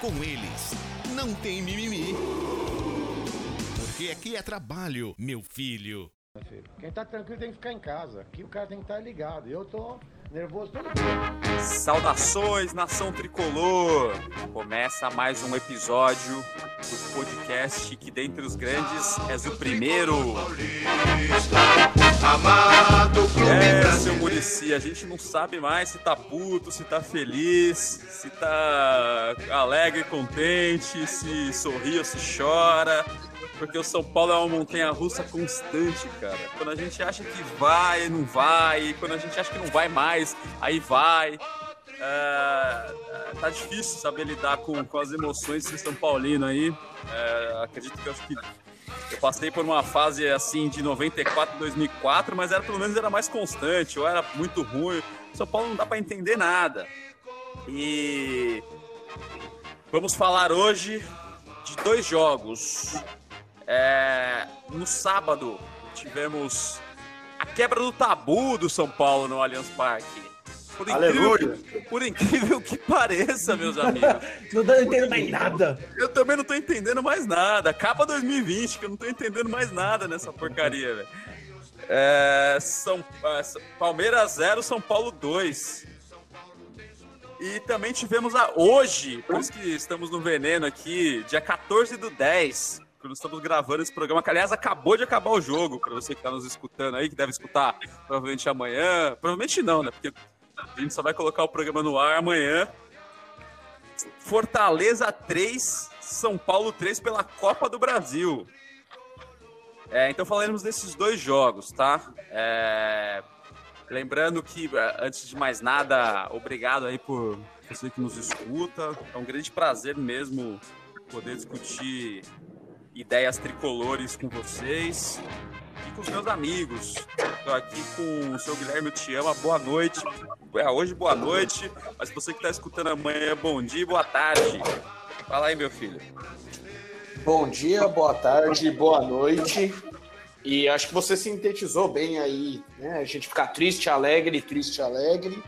Com eles, não tem mimimi. Porque aqui é trabalho, meu filho. Quem tá tranquilo tem que ficar em casa. Aqui o cara tem que estar ligado. Eu tô nervoso todo dia. Saudações, nação tricolor! Começa mais um episódio do podcast que, dentre os grandes, és o primeiro. É, seu Murici, a gente não sabe mais se tá puto, se tá feliz, se tá alegre, contente, se sorri ou se chora. Porque o São Paulo é uma montanha russa constante, cara. Quando a gente acha que vai, não vai. Quando a gente acha que não vai mais, aí vai. É, é, tá difícil saber lidar com, com as emoções de São Paulino aí. É, acredito que eu acho que eu passei por uma fase assim de 94, 2004, mas era pelo menos era mais constante, ou era muito ruim. São Paulo não dá para entender nada. E vamos falar hoje de dois jogos é, no sábado, tivemos a quebra do tabu do São Paulo no Allianz Parque. Por incrível, que, por incrível que pareça, meus amigos. não tô entendendo mais nada. Eu também não tô entendendo mais nada. Acaba 2020, que eu não tô entendendo mais nada nessa porcaria, velho. É, São, é, Palmeiras 0, São Paulo 2. E também tivemos a hoje, por isso que estamos no veneno aqui, dia 14 do 10 quando estamos gravando esse programa, que aliás acabou de acabar o jogo, para você que está nos escutando aí, que deve escutar provavelmente amanhã. Provavelmente não, né? Porque a gente só vai colocar o programa no ar amanhã. Fortaleza 3, São Paulo 3 pela Copa do Brasil. É, então falaremos desses dois jogos, tá? É, lembrando que, antes de mais nada, obrigado aí por você que nos escuta. É um grande prazer mesmo poder discutir ideias tricolores com vocês e com os meus amigos. Estou aqui com o seu Guilherme, eu te amo, boa noite. É, hoje, boa noite, mas você que está escutando amanhã, bom dia boa tarde. Fala aí, meu filho. Bom dia, boa tarde, boa noite. E acho que você sintetizou bem aí, né? A gente ficar triste, alegre, triste, alegre.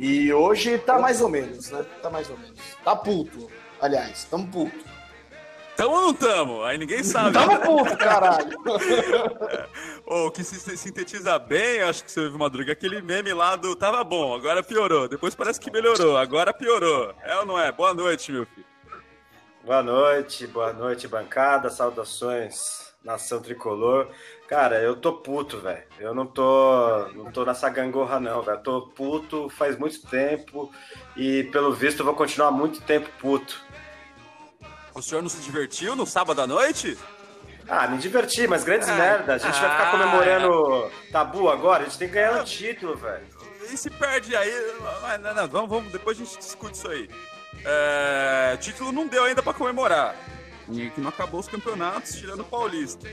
E hoje tá mais ou menos, né? Tá mais ou menos. Tá puto, aliás, tamo puto. Tamo ou não tamo? Aí ninguém sabe. Tamo puto, caralho. O que se sintetiza bem, acho que você viu, Madruga, aquele meme lá do tava bom, agora piorou. Depois parece que melhorou, agora piorou. É ou não é? Boa noite, meu filho. Boa noite, boa noite, bancada. Saudações, nação tricolor. Cara, eu tô puto, velho. Eu não tô, não tô nessa gangorra, não, velho. Tô puto faz muito tempo e, pelo visto, eu vou continuar muito tempo puto. O senhor não se divertiu no sábado à noite? Ah, me diverti, mas grandes ah, merda. A gente ah, vai ficar comemorando é. tabu agora. A gente tem que ganhar o um título, velho. E se perde aí. Não, não, vamos, vamos, depois a gente discute isso aí. É, título não deu ainda para comemorar. E que não acabou os campeonatos, tirando o Paulista.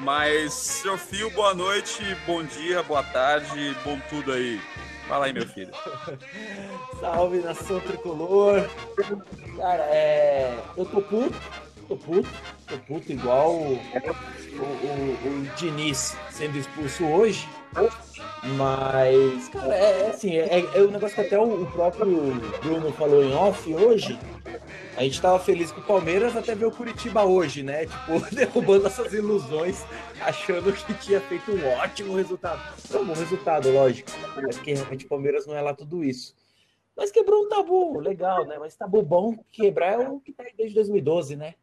Mas, seu Fio, boa noite, bom dia, boa tarde, bom tudo aí. Fala aí, meu filho. Salve, nação tricolor. Cara, é... eu tô puto, tô puto, tô puto igual o, o, o, o Diniz sendo expulso hoje. Mas, cara, é, é assim, é, é, um negócio que até o, o próprio Bruno falou em off hoje, a gente tava feliz com o Palmeiras até ver o Curitiba hoje, né? Tipo, derrubando essas ilusões, achando que tinha feito um ótimo resultado. Foi um bom resultado, lógico. Mas que realmente o Palmeiras não é lá tudo isso. Mas quebrou um tabu, legal, né? Mas tabu bom, quebrar é o que tá aí desde 2012, né?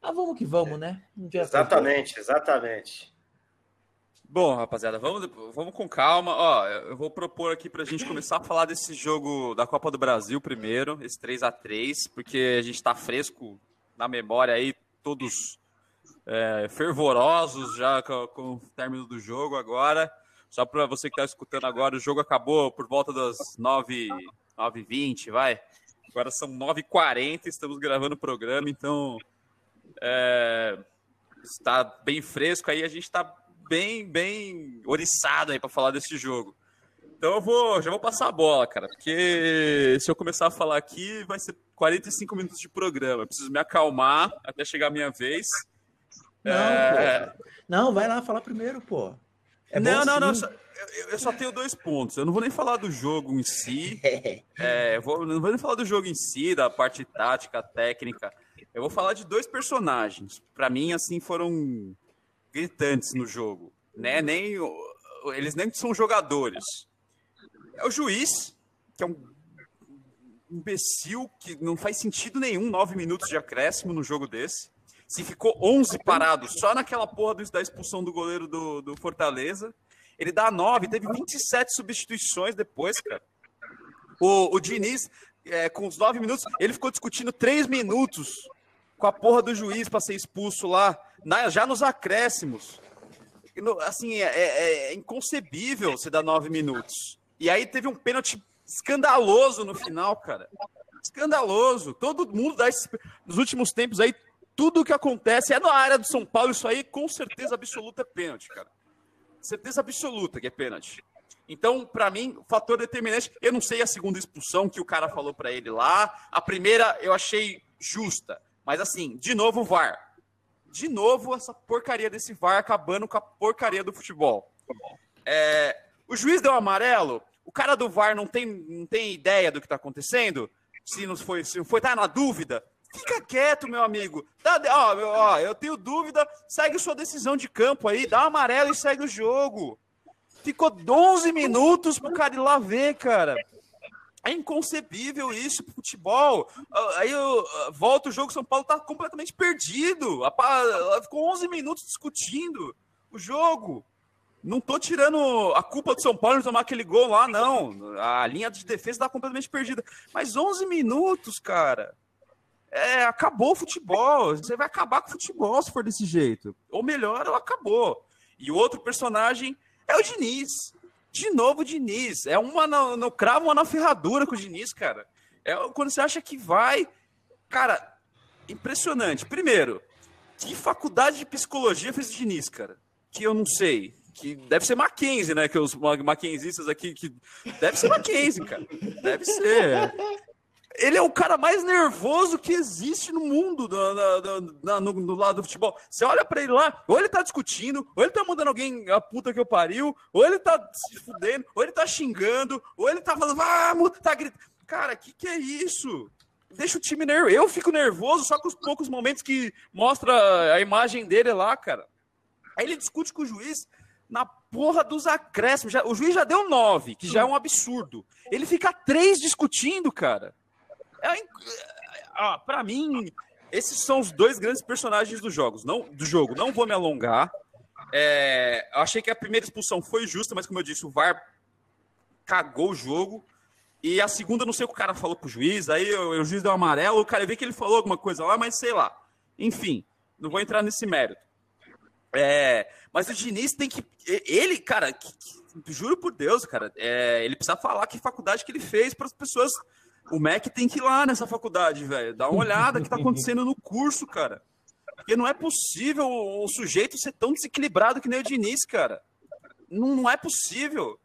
Ah, vamos que vamos, né? exatamente, exatamente. Bom, rapaziada, vamos, vamos com calma. Ó, eu vou propor aqui para a gente começar a falar desse jogo da Copa do Brasil primeiro, esse 3 a 3 porque a gente está fresco na memória aí, todos é, fervorosos já com, com, o término do jogo agora. Só para você que está escutando agora, o jogo acabou por volta das 9 h 20 vai. Agora são 9h40, estamos gravando o programa, então é, está bem fresco aí, a gente está bem, bem oriçado aí para falar desse jogo. Então eu vou, já vou passar a bola, cara, porque se eu começar a falar aqui, vai ser 45 minutos de programa. Eu preciso me acalmar até chegar a minha vez. Não, é... não vai lá falar primeiro, pô. É não, não, não, eu, eu, só tenho dois pontos. Eu não vou nem falar do jogo em si. é, eu vou, não vou nem falar do jogo em si, da parte tática, técnica. Eu vou falar de dois personagens. Para mim, assim, foram gritantes no jogo. Né? Nem, eles nem são jogadores. É o juiz, que é um imbecil que não faz sentido nenhum, nove minutos de acréscimo no jogo desse. Se ficou 11 parados só naquela porra da expulsão do goleiro do, do Fortaleza, ele dá 9, teve 27 substituições depois, cara. O, o Diniz, é, com os 9 minutos, ele ficou discutindo 3 minutos com a porra do juiz para ser expulso lá, na, já nos acréscimos. Assim, é, é, é, inconcebível você dar 9 minutos. E aí teve um pênalti escandaloso no final, cara. Escandaloso. Todo mundo dá esse, nos últimos tempos aí, tudo que acontece é na área do São Paulo, isso aí com certeza absoluta é pênalti, cara. Certeza absoluta que é pênalti. Então, para mim, o fator determinante, eu não sei a segunda expulsão que o cara falou para ele lá. A primeira eu achei justa, mas assim, de novo o VAR. De novo essa porcaria desse VAR acabando com a porcaria do futebol. É, o juiz deu amarelo, o cara do VAR não tem, não tem ideia do que está acontecendo? Se não foi, se não foi, tá na dúvida? Fica quieto, meu amigo. Tá, ó, ó, eu tenho dúvida. Segue sua decisão de campo aí. Dá um amarelo e segue o jogo. Ficou 11 minutos pro cara ir lá ver, cara. É inconcebível isso pro futebol. Aí eu volto o jogo, São Paulo tá completamente perdido. Ficou 11 minutos discutindo o jogo. Não tô tirando a culpa do São Paulo de tomar aquele gol lá, não. A linha de defesa tá completamente perdida. Mas 11 minutos, cara é, acabou o futebol. Você vai acabar com o futebol se for desse jeito. Ou melhor, ou acabou. E o outro personagem é o Diniz. De novo o Diniz. É uma no, no cravo, uma na ferradura com o Diniz, cara. É quando você acha que vai. Cara, impressionante. Primeiro, que faculdade de psicologia fez o Diniz, cara? Que eu não sei. Que deve ser Mackenzie, né? Que os Mackenzistas aqui. Que... Deve ser Mackenzie, cara. Deve ser ele é o cara mais nervoso que existe no mundo no, no, lado do futebol. Você olha para ele lá, ou ele tá discutindo, ou ele tá mandando alguém a puta que eu pariu, ou ele tá se fudendo, ou ele tá xingando, ou ele tá falando, vamos, tá gritando. Cara, que que é isso? Deixa o time nervoso. Eu fico nervoso só com os poucos momentos que mostra a imagem dele lá, cara. Aí ele discute com o juiz na porra dos acréscimos. Já, o juiz já deu nove, que já é um absurdo. Ele fica três discutindo, cara. É, para mim, esses são os dois grandes personagens dos jogos. Não, do jogo. Não vou me alongar. É, eu achei que a primeira expulsão foi justa, mas como eu disse, o VAR cagou o jogo. E a segunda, não sei o que o cara falou pro juiz, aí o, o juiz deu um amarelo, o cara vê que ele falou alguma coisa lá, mas sei lá. Enfim, não vou entrar nesse mérito. É, mas o Diniz tem que. Ele, cara, que, que, juro por Deus, cara, é, ele precisa falar que faculdade que ele fez para as pessoas o Mac tem que ir lá nessa faculdade, velho. Dá uma olhada que tá acontecendo no curso, cara. Porque não é possível o sujeito ser tão desequilibrado que nem o Diniz, cara. Não, não é possível.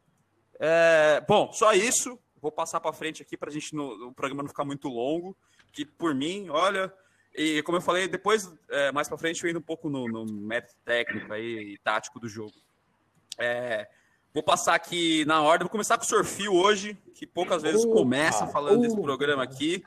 É, bom, só isso. Vou passar para frente aqui para a gente no, o programa não ficar muito longo. Que por mim, olha, e como eu falei, depois é, mais para frente eu indo um pouco no, no método técnico aí, e tático do jogo. É, Vou passar aqui na ordem. Vou começar com o Sorfio hoje, que poucas vezes começa falando desse programa aqui.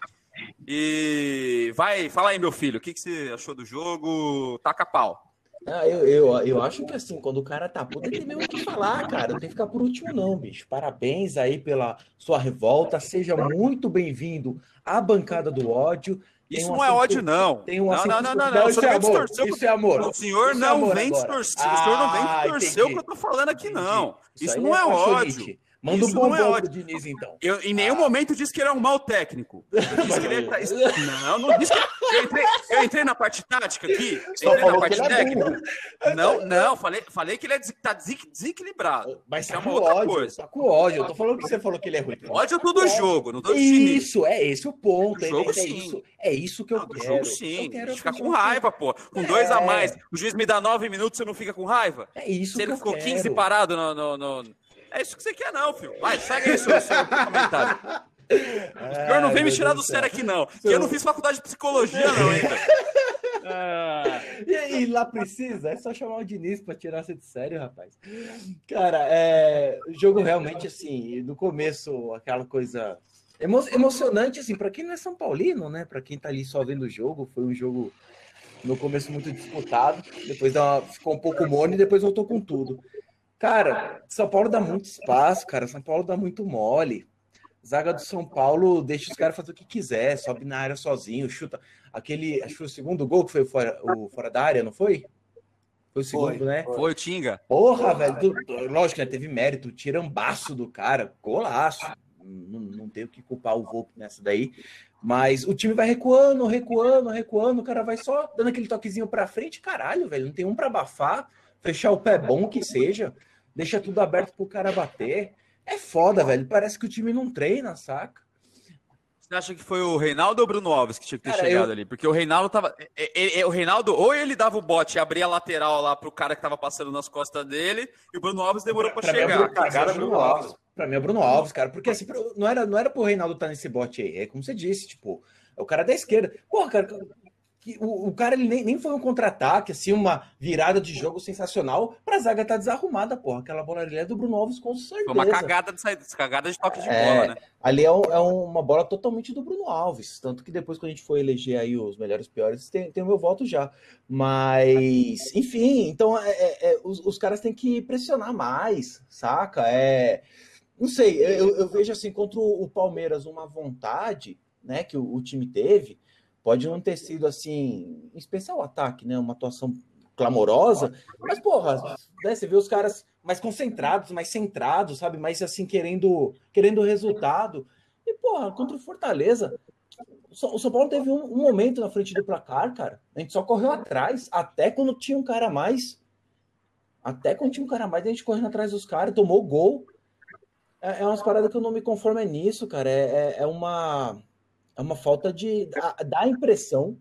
E vai, fala aí, meu filho, o que, que você achou do jogo? Taca pau. Ah, eu, eu, eu acho que assim, quando o cara tá puto, tem mesmo o que falar, cara. Não tem que ficar por último, não, bicho. Parabéns aí pela sua revolta. Seja muito bem-vindo à bancada do ódio. Isso um não é ódio, não. Tem um não, não, não, não, não. Isso, é amor. Isso é amor. O senhor não vem distorcer. O senhor não vem distorcer o que eu tô falando aqui, não. Isso, isso não é, é ódio. Manda um Isso não bom é pro ótimo. Diniz, então. Eu em nenhum momento disse que ele é um mau técnico. Eu disse que ele é- Não, não disse que... eu, entrei, eu entrei na parte tática aqui. Só Entrei na parte é técnica. burro. Não, não, falei, falei que ele é des- tá desequilibrado. Mas Isso tá é com uma outra ódio, coisa. tá com ódio. Eu tô falando que você falou que ele é ruim. Ódio eu tô do jogo, não tô do time. Isso, é esse o ponto. Do é- jogo, é, sim. isso, é isso que eu Não, quero. jogo Eu sim. quero A gente fica que o com raiva, pô. Com dois a É. mais. O juiz me dá nove minutos, você não fica com raiva? É isso Se que ele eu ficou quero. 15 parado no, no, no- É isso que você quer, não, filho. Vai, segue aí seu, seu comentário. O senhor não vem me tirar do sério aqui, não. Que eu não fiz faculdade de psicologia, não. Ah, E aí, lá precisa? É só chamar o Diniz pra tirar você de sério, rapaz. Cara, é, o jogo realmente, assim, no começo, aquela coisa emo- emocionante, assim, pra quem não é São Paulino, né? Pra quem tá ali só vendo o jogo, foi um jogo no começo muito disputado, depois uma- ficou um pouco morno e depois voltou com tudo. Cara, São Paulo dá muito espaço, cara. São Paulo dá muito mole. Zaga do São Paulo deixa os caras fazer o que quiser, sobe na área sozinho, chuta. Aquele, acho que foi o segundo gol que foi fora, o fora da área, não foi? Foi o segundo, Foi, né? foi o Tinga. Porra, velho. tu- tu- lógico, né? Teve mérito, tirambaço do cara, golaço. Não, não tem o que culpar o Volpe nessa daí. Mas o time vai recuando, recuando, recuando. O cara vai só dando aquele toquezinho pra frente. Caralho, velho. Não tem um pra abafar, fechar o pé bom que seja. Deixa tudo aberto pro cara bater. É foda, velho. Parece que o time não treina, saca? Você acha que foi o Reinaldo ou o Bruno Alves que tinha que ter Cara, chegado eu- ali? Porque o Reinaldo tava. é- é- é- o Reinaldo, ou ele dava o bote e abria a lateral lá pro cara que tava passando nas costas dele, e o Bruno Alves demorou pra, Pra mim, é chegar. Bruno- é Bruno Alves. Pra mim é Bruno Alves, cara. Porque assim, não era, não era pro Reinaldo estar nesse bote aí. É como você disse, tipo, é o cara da esquerda. Porra, cara, que- o, o cara ele nem, nem foi um contra-ataque, assim, uma virada de jogo sensacional pra zaga tá desarrumada, porra. Aquela bola ali é do Bruno Alves, com certeza. Foi uma cagada de saída, cagada de toque de É. bola, né? Ali é, um- é uma bola totalmente do Bruno Alves. Tanto que depois, quando a gente for eleger aí os melhores piores, tem, tem o meu voto já. Mas, enfim, então é- é- é, os, os caras têm que pressionar mais, saca? É, não sei, eu, eu vejo assim, contra o, o Palmeiras, uma vontade né, que o, o time teve. Pode não ter sido assim, em especial o ataque, né? Uma atuação clamorosa, mas, porra, né, você vê os caras mais concentrados, mais centrados, sabe? Mais assim, querendo, querendo resultado. E, porra, contra o Fortaleza, o São Paulo teve um, um momento na frente do placar, cara. A gente só correu atrás, até quando tinha um cara a mais. Até quando tinha um cara a mais, a gente correndo atrás dos caras, tomou gol. É, é umas paradas que eu não me conformo é nisso, cara. É, é, é uma, é uma falta de. Dá, a impressão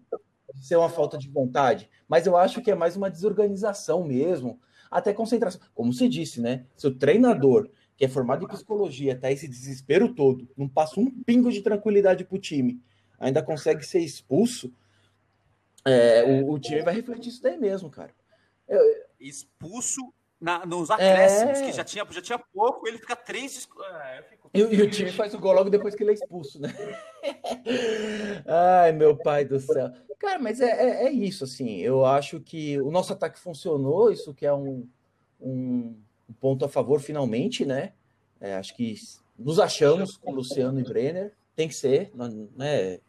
de ser uma falta de vontade, mas eu acho que é mais uma desorganização mesmo, até concentração. Como você disse, né? Se o treinador, que é formado em psicologia, tá esse desespero todo, não passa um pingo de tranquilidade pro time, ainda consegue ser expulso, é, o, o time vai refletir isso daí mesmo, cara. Expulso na- nos acréscimos, É. que já tinha, já tinha pouco, ele fica três. Ah, eu fico- E, e o time faz o gol logo depois que ele é expulso, né? Ai, meu pai do céu. Cara, mas é, é, é isso, assim. Eu acho que o nosso ataque funcionou, isso que é um, um, um ponto a favor, finalmente, né? É, acho que nos achamos com Luciano e Brenner. Tem que ser, né?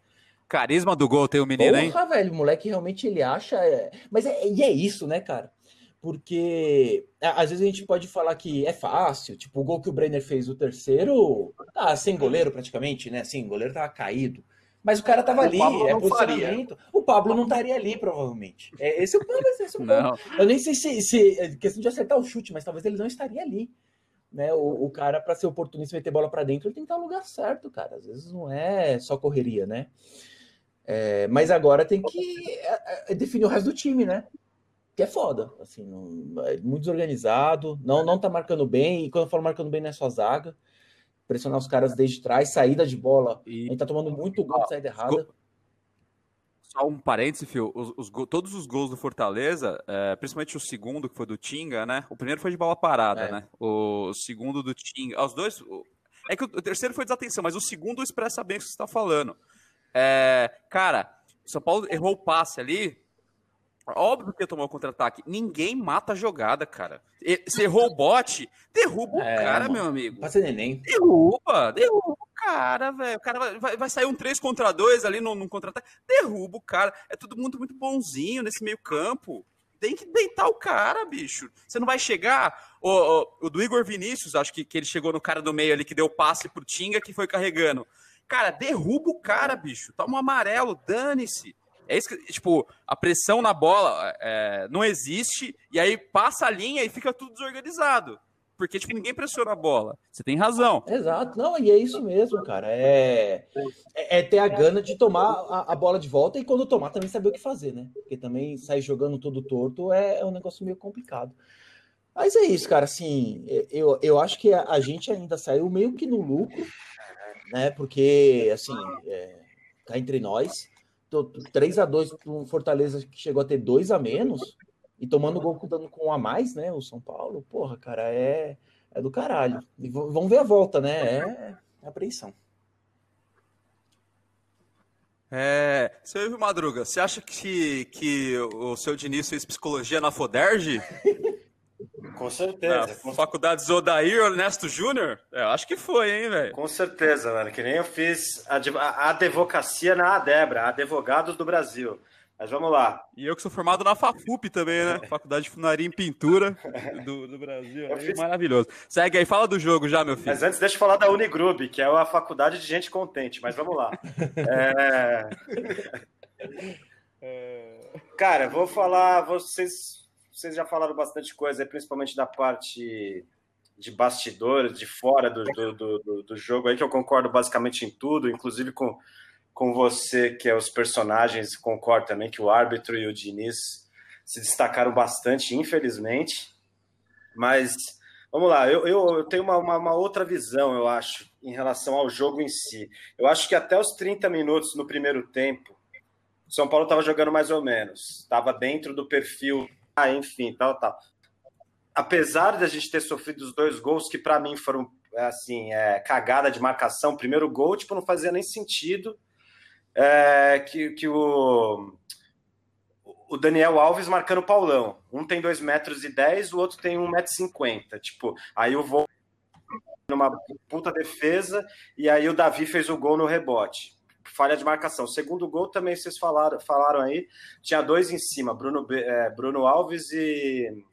Carisma do gol tem o menino, hein? Porra, velho, o moleque realmente ele acha. é- Mas é, e é isso, né, cara? Porque às vezes a gente pode falar que é fácil, tipo, o gol que o Brenner fez, o terceiro, tá sem goleiro praticamente, né? Assim, o goleiro tava caído. Mas o cara tava O ali, Pablo é posicionamento. O Pablo não estaria ali, provavelmente. É, esse é o ponto, esse é o ponto. Não. Eu nem sei se, se é questão de acertar o chute, mas talvez ele não estaria ali. Né? O, o cara, para ser oportunista e meter bola para dentro, ele tem que estar no lugar certo, cara. Às vezes não é só correria, né? É, mas agora tem que é, é, definir o resto do time, né? Que é foda. Assim, não- é muito desorganizado, não, não tá marcando bem. E quando eu falo marcando bem, não é só zaga. Pressionar os caras desde trás, saída de bola. A E gente tá tomando muito gol de saída errada. só um parêntese, Fio. Os, os todos os gols do Fortaleza, é, principalmente o segundo, que foi do Tinga, né? O primeiro foi de bola parada, É. né? O segundo do Tinga. Os dois. É que o, o terceiro foi desatenção, mas o segundo expressa bem o que você está falando. É, cara, o São Paulo errou o passe ali. Óbvio que ia tomar o contra-ataque. Ninguém mata a jogada, cara. Você errou o bote, derruba o É, cara, mano. meu amigo. Passa neném. Derruba, derruba o cara, velho. O cara vai, vai, sair um 3 contra 2 ali num, num contra-ataque. Derruba o cara. É todo mundo muito bonzinho nesse meio campo. tem que deitar o cara, bicho. Você não vai chegar. O, o, o do Igor Vinícius, acho que, que ele chegou no cara do meio ali que deu passe pro Tinga que foi carregando. Cara, derruba o cara, bicho. Toma um amarelo, dane-se. É isso que, tipo, a pressão na bola é, não existe, e aí passa a linha e fica tudo desorganizado. Porque, tipo, ninguém pressiona a bola. Você tem razão. Exato, não, e é isso mesmo, cara. É, é, é ter a gana de tomar a, a, bola de volta e quando tomar também saber o que fazer, né? Porque também sair jogando todo torto é, é um negócio meio complicado. Mas é isso, cara. Assim, eu, eu acho que a, a gente ainda saiu meio que no lucro, né? Porque, assim, é, cá entre nós, 3 a 2 para um Fortaleza que chegou a ter dois a menos e tomando gol dando com um a mais, né? O São Paulo, porra, cara, é, é do caralho. E vamos ver a volta, né? É, é apreensão. É, seu Madruga, você acha que, que o seu Diniz fez psicologia na Foderge? Com certeza. Com... Faculdade Zodair Ernesto Júnior? É, acho que foi, hein, velho? Com certeza, mano. Que nem eu fiz a, a advocacia na ADEBRA, Advogados do Brasil. Mas vamos lá. E eu que sou formado na FAFUP também, né? Faculdade de Funaria em Pintura do, do Brasil. É fiz... Maravilhoso. Segue aí, fala do jogo já, meu filho. Mas antes, deixa eu falar da Unigrub, que é a faculdade de gente contente. Mas vamos lá. é... Cara, vou falar. Vocês vocês já falaram bastante coisa, principalmente da parte de bastidores, de fora do, do, do, do, jogo aí, que eu concordo basicamente em tudo, inclusive com, com você, que é os personagens, concordo também que o árbitro e o Diniz se destacaram bastante, infelizmente. Mas vamos lá, eu, eu, eu tenho uma, uma, uma, outra visão, eu acho, em relação ao jogo em si. Eu acho que até os 30 minutos no primeiro tempo, São Paulo estava jogando mais ou menos, estava dentro do perfil enfim, tal, tal. Apesar de a gente ter sofrido os dois gols que para mim foram assim, é, cagada de marcação, primeiro gol, tipo, não fazia nem sentido é, que, que o, o Daniel Alves marcando o Paulão. Um tem 2 metros e 10, o outro tem 1,50 metro e 50. Tipo, aí o voo numa puta defesa, e aí o Davi fez o gol no rebote falha de marcação. Segundo gol também vocês falaram, falaram aí, tinha dois em cima, Bruno, é, Bruno Alves e,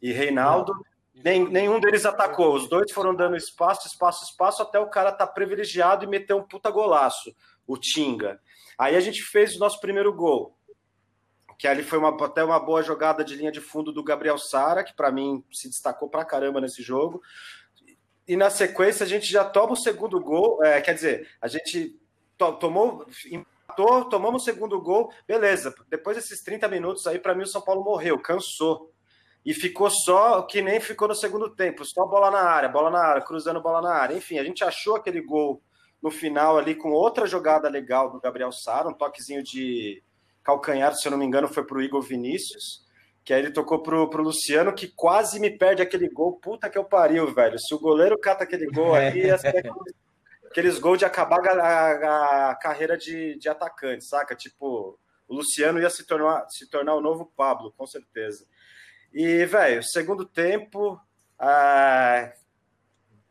e Reinaldo. Nem, nenhum deles atacou, os dois foram dando espaço, espaço, espaço, até o cara tá privilegiado e meter um puta golaço, o Tinga. Aí a gente fez o nosso primeiro gol, que ali foi uma, até uma boa jogada de linha de fundo do Gabriel Sara, que para mim se destacou pra caramba nesse jogo. E na sequência a gente já toma o segundo gol, é, quer dizer, a gente tomou, empatou, tomamos o segundo gol, beleza. Depois desses 30 minutos aí, para mim, o São Paulo morreu, cansou. E ficou só que nem ficou no segundo tempo, só bola na área, bola na área, cruzando bola na área. Enfim, a gente achou aquele gol no final ali com outra jogada legal do Gabriel Sara, um toquezinho de calcanhar, se eu não me engano, foi pro Igor Vinícius, que aí ele tocou pro, pro Luciano, que quase me perde aquele gol. Puta que eu pariu, velho. Se o goleiro cata aquele gol aí, ia ser aqueles gols de acabar a, a, carreira de, de atacante, saca? Tipo, o Luciano ia se tornar, se tornar o novo Pablo, com certeza. E, velho, segundo tempo, ah,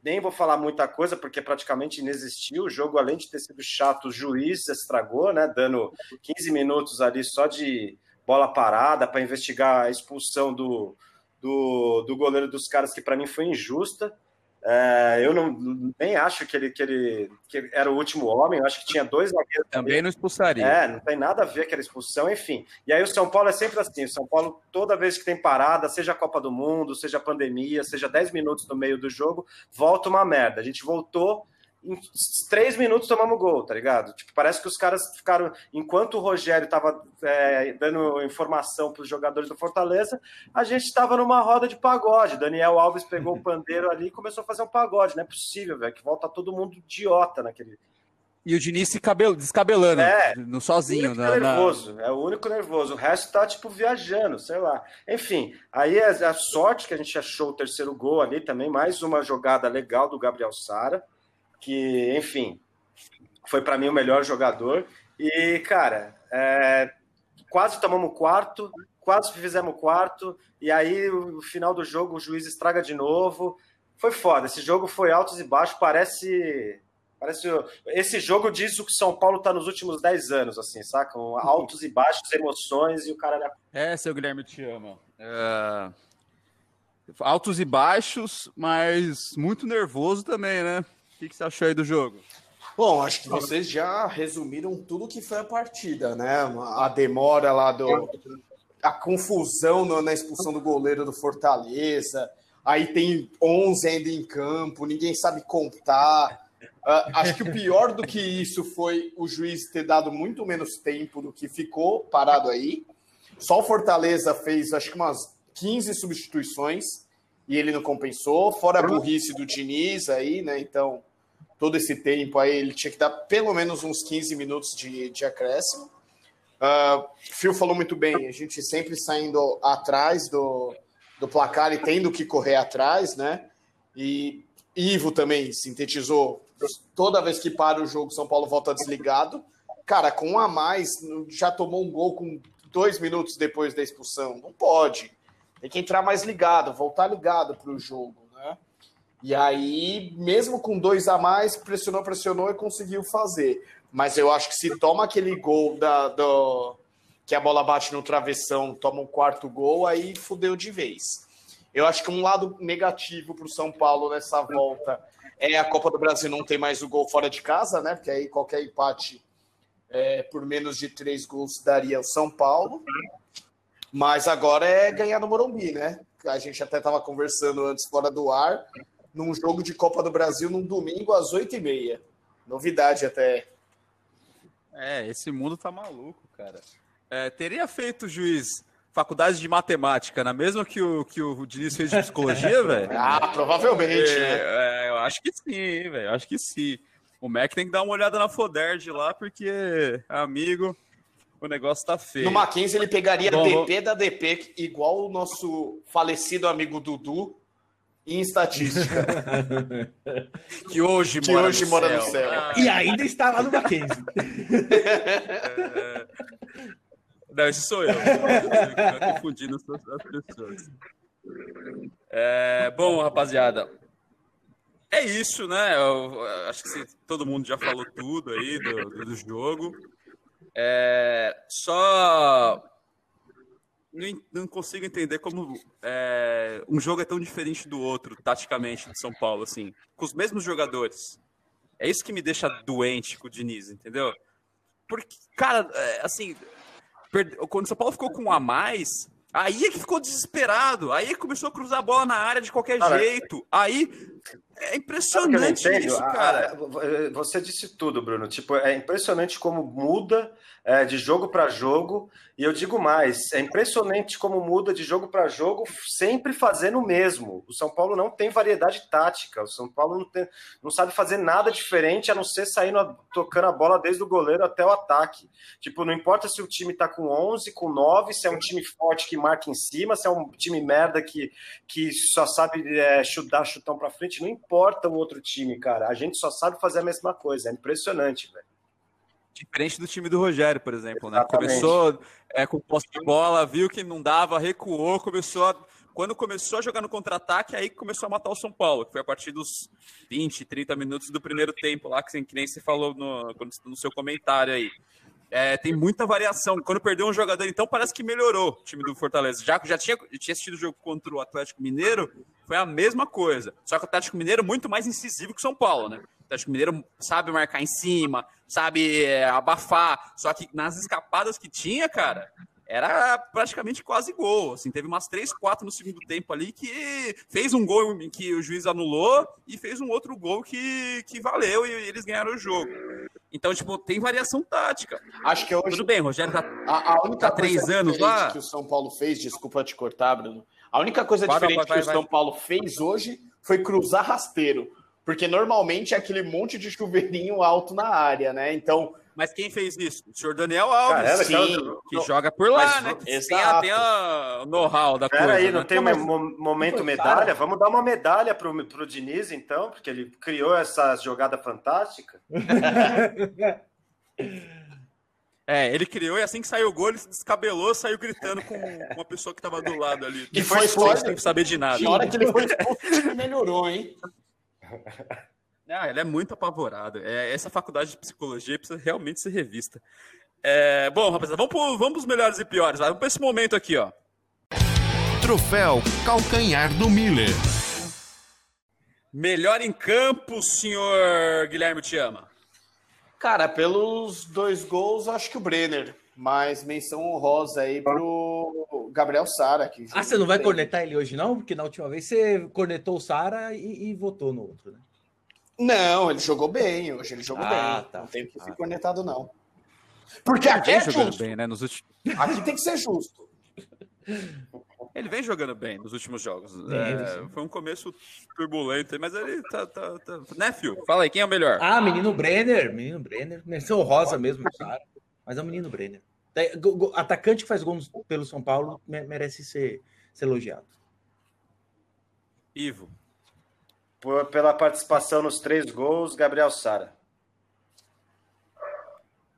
nem vou falar muita coisa, porque praticamente inexistiu. O jogo, além de ter sido chato, o juiz estragou, né? Dando 15 minutos ali só de bola parada para investigar a expulsão do, do, do goleiro dos caras, que para mim foi injusta. É, eu não, nem acho que ele, que ele que era o último homem, eu acho que tinha dois zagueiros. Também não expulsaria. É, não tem nada a ver aquela expulsão, enfim. E aí o São Paulo é sempre assim: o São Paulo, toda vez que tem parada, seja a Copa do Mundo, seja a pandemia, seja 10 minutos no meio do jogo, volta uma merda. A gente voltou em três minutos tomamos gol, tá ligado? Tipo, parece que os caras ficaram. Enquanto o Rogério tava é, dando informação para os jogadores do Fortaleza, a gente estava numa roda de pagode. Daniel Alves pegou o pandeiro ali e começou a fazer um pagode. Não é possível, velho, que volta todo mundo idiota naquele. E o Diniz se cabelo, descabelando, é, no sozinho. Na, nervoso, na... é o único nervoso. O resto tá, tipo, viajando, sei lá. Enfim, aí a, é a sorte que a gente achou o terceiro gol ali também, mais uma jogada legal do Gabriel Sara que, enfim, foi para mim o melhor jogador. E, cara, é, quase tomamos quarto, quase fizemos quarto, e aí o final do jogo o juiz estraga de novo. Foi foda, esse jogo foi altos e baixos, parece Parece esse jogo diz o que São Paulo tá nos últimos 10 anos, assim, saca? Altos e baixos, emoções e o cara. É, seu Guilherme te ama. É... Altos e baixos, mas muito nervoso também, né? O que, que você achou aí do jogo? Bom, acho que vocês já resumiram tudo que foi a partida, né? A demora lá do. A confusão na expulsão do goleiro do Fortaleza. Aí tem 11 ainda em campo, ninguém sabe contar. Uh, acho que o pior do que isso foi o juiz ter dado muito menos tempo do que ficou parado aí. Só o Fortaleza fez, acho que umas 15 substituições e ele não compensou, fora a burrice do Diniz aí, né? Então, todo esse tempo aí, ele tinha que dar pelo menos uns 15 minutos de, de acréscimo. Uh, Phil falou muito bem, a gente sempre saindo atrás do, do placar e tendo que correr atrás, né? E Ivo também sintetizou. Toda vez que para o jogo, São Paulo volta desligado. Cara, com um a mais, já tomou um gol com dois minutos depois da expulsão. Não pode. Tem que entrar mais ligado, voltar ligado para o jogo, né? E aí, mesmo com dois a mais, pressionou, pressionou e conseguiu fazer. Mas eu acho que se toma aquele gol da, do, que a bola bate no travessão, toma um quarto gol, aí fudeu de vez. Eu acho que um lado negativo para o São Paulo nessa volta é a Copa do Brasil não ter mais o gol fora de casa, né? Porque aí qualquer empate é, por menos de três gols daria o São Paulo. Mas agora é ganhar no Morumbi, né? A gente até estava conversando antes fora do ar, num jogo de Copa do Brasil num domingo às oito e meia. Novidade até. É, esse mundo tá maluco, cara. É, teria feito juiz faculdade de matemática na mesma que o que o Diniz fez de psicologia, velho? Ah, provavelmente, é, né? É, eu acho que sim, velho. Acho que sim. O Mac tem que dar uma olhada na Foderge lá, porque, amigo, o negócio tá feio. No Mackenzie ele pegaria Bom, DP da DP, igual o nosso falecido amigo Dudu, em estatística. que hoje, que mora, hoje no mora céu. no céu. Ah. E ainda está lá no Mackenzie. é... Não, esse sou eu. Eu confundindo as pessoas. É... Bom, rapaziada. É isso, né? Eu acho que todo mundo já falou tudo aí do, do jogo. É, só não, consigo entender como é, um jogo é tão diferente do outro, taticamente, de São Paulo, assim, com os mesmos jogadores. É isso que me deixa doente com o Diniz, entendeu? Porque, cara, é, assim, quando o São Paulo ficou com um a mais, aí é que ficou desesperado, aí começou a cruzar a bola na área de qualquer cara, jeito. Aí é impressionante isso, cara. Você disse tudo, Bruno. Tipo, é impressionante como muda é, de jogo para jogo. E eu digo mais, é impressionante como muda de jogo para jogo, sempre fazendo o mesmo. O São Paulo não tem variedade tática. O São Paulo não, tem, não sabe fazer nada diferente a não ser saindo tocando a bola desde o goleiro até o ataque. Tipo, não importa se o time tá com 11, com 9, se é um time forte que marca em cima, se é um time merda que, que só sabe é, chutar chutão para frente, não importa o outro time, cara. A gente só sabe fazer a mesma coisa. É impressionante, velho. Diferente do time do Rogério, por exemplo, né? Começou é, com posse de bola, viu que não dava, recuou, começou a... Quando começou a jogar no contra-ataque, aí começou a matar o São Paulo, que foi a partir dos 20, 30 minutos do primeiro tempo lá, que, que nem você falou no, no seu comentário aí. É, tem muita variação. Quando perdeu um jogador, então, parece que melhorou o time do Fortaleza. Já já tinha, tinha assistido o jogo contra o Atlético Mineiro, foi a mesma coisa. Só que o Atlético Mineiro é muito mais incisivo que o São Paulo, né? O Atlético Mineiro sabe marcar em cima, sabe é, abafar. Só que nas escapadas que tinha, cara, era praticamente quase gol. Assim, teve umas três, quatro no segundo tempo ali que fez um gol que o juiz anulou e fez um outro gol que, que valeu e eles ganharam o jogo. Então, tipo, tem variação tática. Acho que hoje. Tudo bem, Rogério tá, a, a única tá três anos lá. que o São Paulo fez, desculpa te cortar, Bruno. A única coisa vai, diferente vai, vai, que o São Paulo fez hoje foi cruzar rasteiro. Porque normalmente é aquele monte de chuveirinho alto na área, né? Então. Mas quem fez isso? O senhor Daniel Alves, Caramba, sim, que joga por lá, mas, né? Que tem, tem o know-how da Pera coisa. aí, não né? tem um momento medalha? Vamos dar uma medalha pro, pro Diniz, então, porque ele criou essa jogada fantástica. É, ele criou e assim que saiu o gol, ele se descabelou, saiu gritando com uma pessoa que tava do lado ali. E foi expulso, sem saber de nada. Na hora que ele foi expulso, ele melhorou, hein? Ah, ele é muito apavorado. É, essa faculdade de psicologia precisa realmente ser revista. É, bom, rapaziada, vamos, pro, vamos pros melhores e piores. Vamos para esse momento aqui, ó. Troféu Calcanhar do Miller. Melhor em campo, senhor Guilherme te ama. Cara, pelos dois gols, acho que o Brenner. Mas menção honrosa aí pro Gabriel Sara. Que Ah, você não vai cornetar ele hoje, não? Porque na última vez você cornetou o Sara e, e votou no outro, né? Não, ele jogou bem hoje, ele jogou Ah, bem. tá. Não tem que ser Ah. cornetado, não. Porque aqui Vem é jogando justo. bem, né? Nos últimos... Aqui tem que ser justo. Ele vem jogando bem nos últimos jogos. É, foi um começo turbulento, aí, mas ele tá, tá, tá... Né, Fio? Fala aí, quem é o melhor? Ah, menino Brenner, menino Brenner. Menção rosa mesmo. Mas é o menino Brenner. Go- Atacante que faz gols pelo São Paulo me- merece ser, ser elogiado. Ivo. Por- pela participação nos três gols, Gabriel Sara.